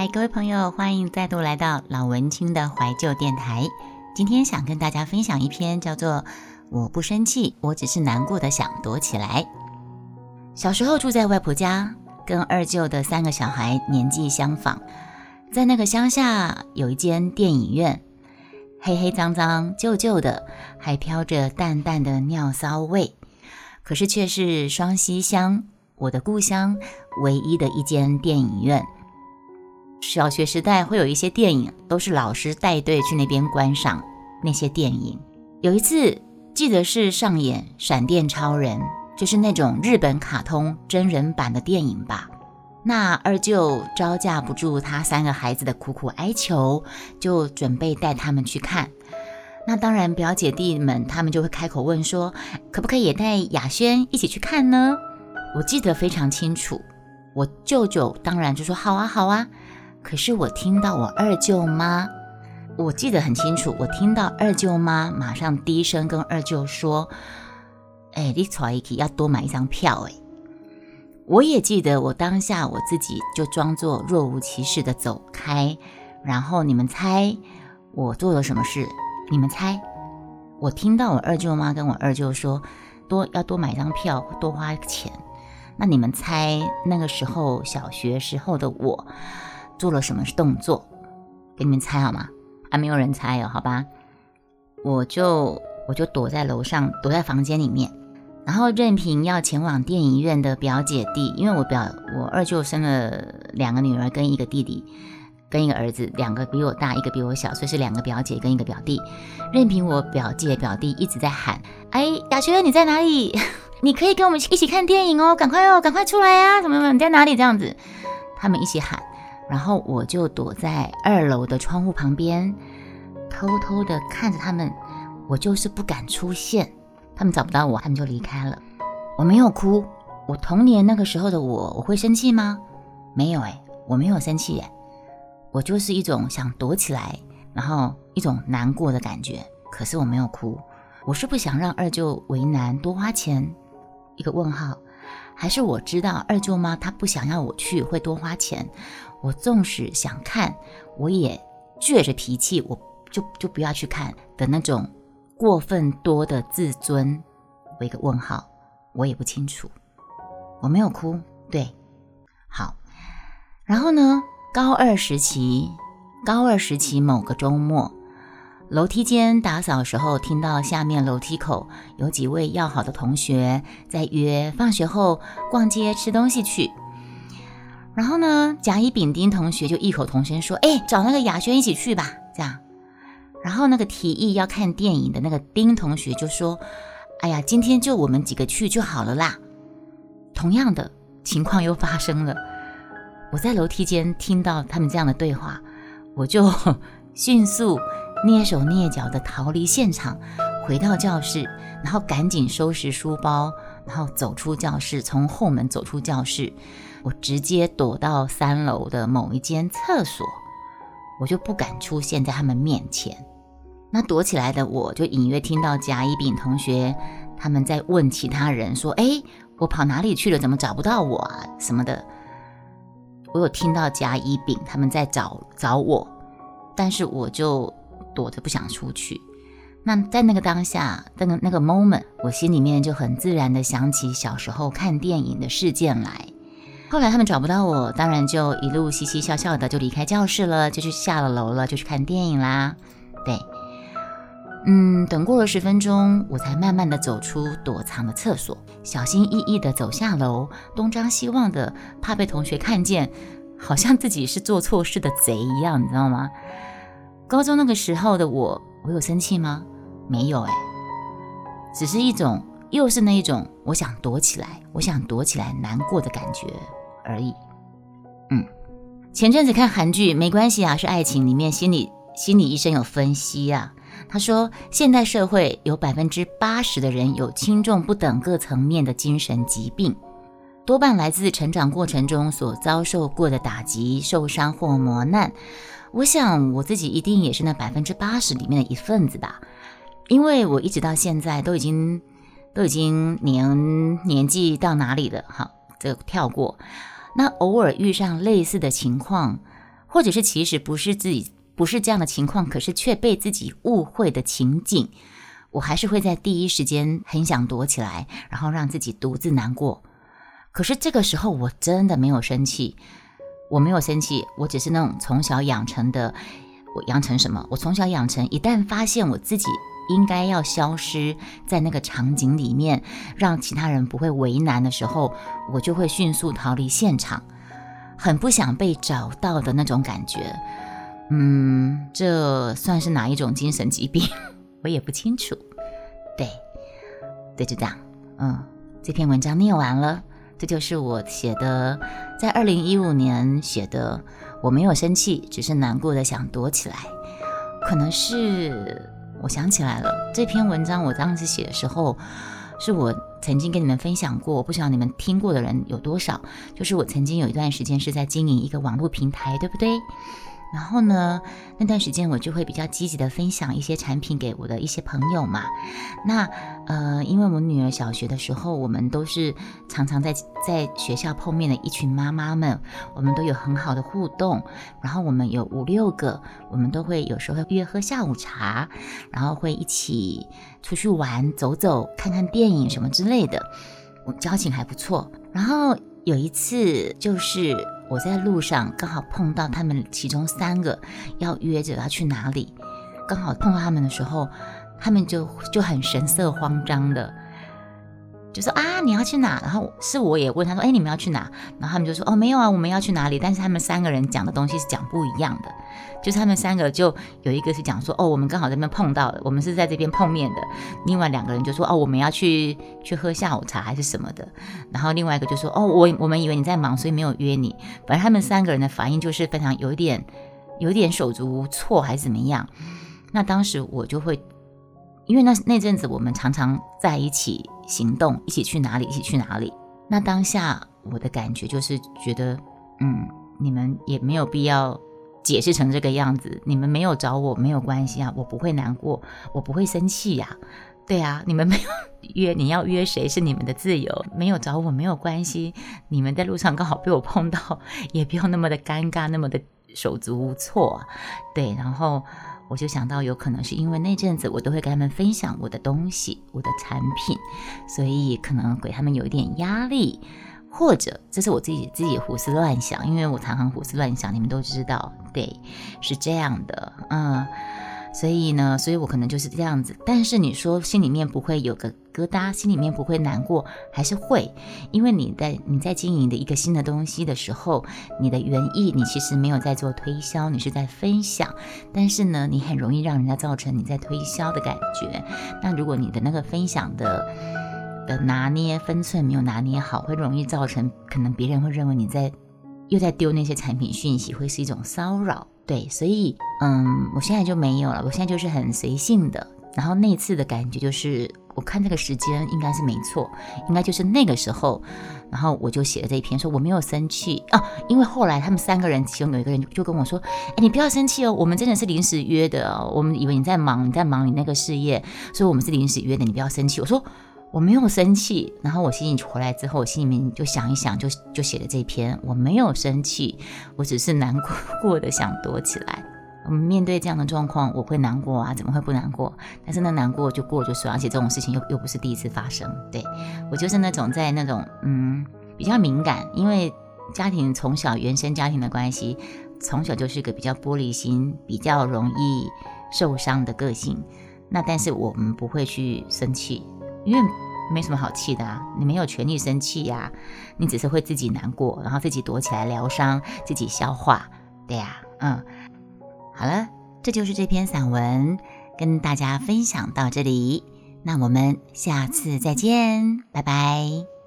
嗨，各位朋友，欢迎再度来到老文青的怀旧电台。今天想跟大家分享一篇叫做《我不生气，我只是难过的想躲起来》。小时候住在外婆家，跟二舅的三个小孩年纪相仿，在那个乡下有一间电影院，黑黑脏脏、旧旧的，还飘着淡淡的尿骚味，可是却是双溪乡，我的故乡唯一的一间电影院。小学时代会有一些电影，都是老师带队去那边观赏那些电影。有一次记得是上演《闪电超人》，就是那种日本卡通真人版的电影吧。那二舅招架不住他三个孩子的苦苦哀求，就准备带他们去看。那当然，表姐弟们他们就会开口问说，可不可以也带雅轩一起去看呢？我记得非常清楚，我舅舅当然就说好啊，好啊。可是我听到我二舅妈，我记得很清楚。我听到二舅妈马上低声跟二舅说：“哎，你出一起要多买一张票。”哎，我也记得我当下我自己就装作若无其事的走开。然后你们猜我做了什么事？你们猜？我听到我二舅妈跟我二舅说多要多买张票，多花钱。那你们猜那个时候小学时候的我？做了什么动作？给你们猜好吗？还没有人猜哦，好吧。我就我就躲在楼上，躲在房间里面，然后任凭要前往电影院的表姐弟，因为我表我二舅生了两个女儿跟一个弟弟，跟一个儿子，两个比我大，一个比我小，所以是两个表姐跟一个表弟。任凭我表姐表弟一直在喊：“哎，雅轩你在哪里？你可以跟我们一起看电影哦，赶快哦，赶快出来呀！什么什么你在哪里？这样子，他们一起喊。”然后我就躲在二楼的窗户旁边，偷偷的看着他们。我就是不敢出现，他们找不到我，他们就离开了。我没有哭。我童年那个时候的我，我会生气吗？没有哎，我没有生气哎。我就是一种想躲起来，然后一种难过的感觉。可是我没有哭。我是不想让二舅为难，多花钱。一个问号。还是我知道二舅妈她不想要我去，会多花钱。我纵使想看，我也倔着脾气，我就就不要去看的那种过分多的自尊。我一个问号，我也不清楚。我没有哭，对，好。然后呢，高二时期，高二时期某个周末。楼梯间打扫时候，听到下面楼梯口有几位要好的同学在约放学后逛街吃东西去。然后呢，甲乙丙丁同学就异口同声说：“哎，找那个雅轩一起去吧。”这样。然后那个提议要看电影的那个丁同学就说：“哎呀，今天就我们几个去就好了啦。”同样的情况又发生了。我在楼梯间听到他们这样的对话，我就 迅速。蹑手蹑脚地逃离现场，回到教室，然后赶紧收拾书包，然后走出教室，从后门走出教室，我直接躲到三楼的某一间厕所，我就不敢出现在他们面前。那躲起来的我就隐约听到甲乙丙同学他们在问其他人说：“哎，我跑哪里去了？怎么找不到我啊？什么的。”我有听到甲乙丙他们在找找我，但是我就。躲着不想出去，那在那个当下，那个那个 moment，我心里面就很自然的想起小时候看电影的事件来。后来他们找不到我，当然就一路嘻嘻笑笑的就离开教室了，就去下了楼了，就去看电影啦。对，嗯，等过了十分钟，我才慢慢的走出躲藏的厕所，小心翼翼的走下楼，东张西望的，怕被同学看见，好像自己是做错事的贼一样，你知道吗？高中那个时候的我，我有生气吗？没有哎，只是一种，又是那一种，我想躲起来，我想躲起来难过的感觉而已。嗯，前阵子看韩剧，没关系啊，是爱情里面心理心理医生有分析啊，他说现代社会有百分之八十的人有轻重不等各层面的精神疾病，多半来自成长过程中所遭受过的打击、受伤或磨难。我想我自己一定也是那百分之八十里面的一份子吧，因为我一直到现在都已经都已经年年纪到哪里了？好，这个跳过。那偶尔遇上类似的情况，或者是其实不是自己不是这样的情况，可是却被自己误会的情景，我还是会在第一时间很想躲起来，然后让自己独自难过。可是这个时候我真的没有生气，我没有生气，我只是那种从小养成的，我养成什么？我从小养成，一旦发现我自己应该要消失在那个场景里面，让其他人不会为难的时候，我就会迅速逃离现场，很不想被找到的那种感觉。嗯，这算是哪一种精神疾病？我也不清楚。对，对，就这样。嗯，这篇文章念完了。这就是我写的，在二零一五年写的。我没有生气，只是难过的想躲起来。可能是我想起来了，这篇文章我当时写的时候，是我曾经跟你们分享过。我不知道你们听过的人有多少。就是我曾经有一段时间是在经营一个网络平台，对不对？然后呢，那段时间我就会比较积极的分享一些产品给我的一些朋友嘛。那呃，因为我女儿小学的时候，我们都是常常在在学校碰面的一群妈妈们，我们都有很好的互动。然后我们有五六个，我们都会有时候会约喝下午茶，然后会一起出去玩、走走、看看电影什么之类的，我交情还不错。然后有一次就是。我在路上刚好碰到他们其中三个要约着要去哪里，刚好碰到他们的时候，他们就就很神色慌张的。就说啊，你要去哪？然后是我也问他说，哎，你们要去哪？然后他们就说，哦，没有啊，我们要去哪里？但是他们三个人讲的东西是讲不一样的。就是他们三个就有一个是讲说，哦，我们刚好在那边碰到了，我们是在这边碰面的。另外两个人就说，哦，我们要去去喝下午茶还是什么的。然后另外一个就说，哦，我我们以为你在忙，所以没有约你。反正他们三个人的反应就是非常有一点有一点手足无措还是怎么样。那当时我就会。因为那那阵子我们常常在一起行动，一起去哪里，一起去哪里。那当下我的感觉就是觉得，嗯，你们也没有必要解释成这个样子。你们没有找我没有关系啊，我不会难过，我不会生气呀。对啊，你们没有约，你要约谁是你们的自由，没有找我没有关系。你们在路上刚好被我碰到，也不要那么的尴尬，那么的手足无措。对，然后。我就想到，有可能是因为那阵子我都会跟他们分享我的东西、我的产品，所以可能给他们有一点压力，或者这是我自己自己胡思乱想，因为我常常胡思乱想，你们都知道，对，是这样的，嗯。所以呢，所以我可能就是这样子。但是你说心里面不会有个疙瘩，心里面不会难过，还是会，因为你在你在经营的一个新的东西的时候，你的原意你其实没有在做推销，你是在分享。但是呢，你很容易让人家造成你在推销的感觉。那如果你的那个分享的的拿捏分寸没有拿捏好，会容易造成可能别人会认为你在又在丢那些产品讯息，会是一种骚扰。对，所以，嗯，我现在就没有了。我现在就是很随性的。然后那次的感觉就是，我看这个时间应该是没错，应该就是那个时候。然后我就写了这一篇，说我没有生气啊，因为后来他们三个人其中有一个人就跟我说：“哎，你不要生气哦，我们真的是临时约的，我们以为你在忙，你在忙你那个事业，所以我们是临时约的，你不要生气。”我说。我没有生气，然后我心里回来之后，我心里面就想一想，就就写了这篇。我没有生气，我只是难过过的想躲起来。我们面对这样的状况，我会难过啊，怎么会不难过？但是那难过就过就算，而且这种事情又又不是第一次发生。对我就是那种在那种嗯比较敏感，因为家庭从小原生家庭的关系，从小就是一个比较玻璃心、比较容易受伤的个性。那但是我们不会去生气。因为没什么好气的啊，你没有权利生气呀，你只是会自己难过，然后自己躲起来疗伤，自己消化，对呀，嗯，好了，这就是这篇散文，跟大家分享到这里，那我们下次再见，拜拜。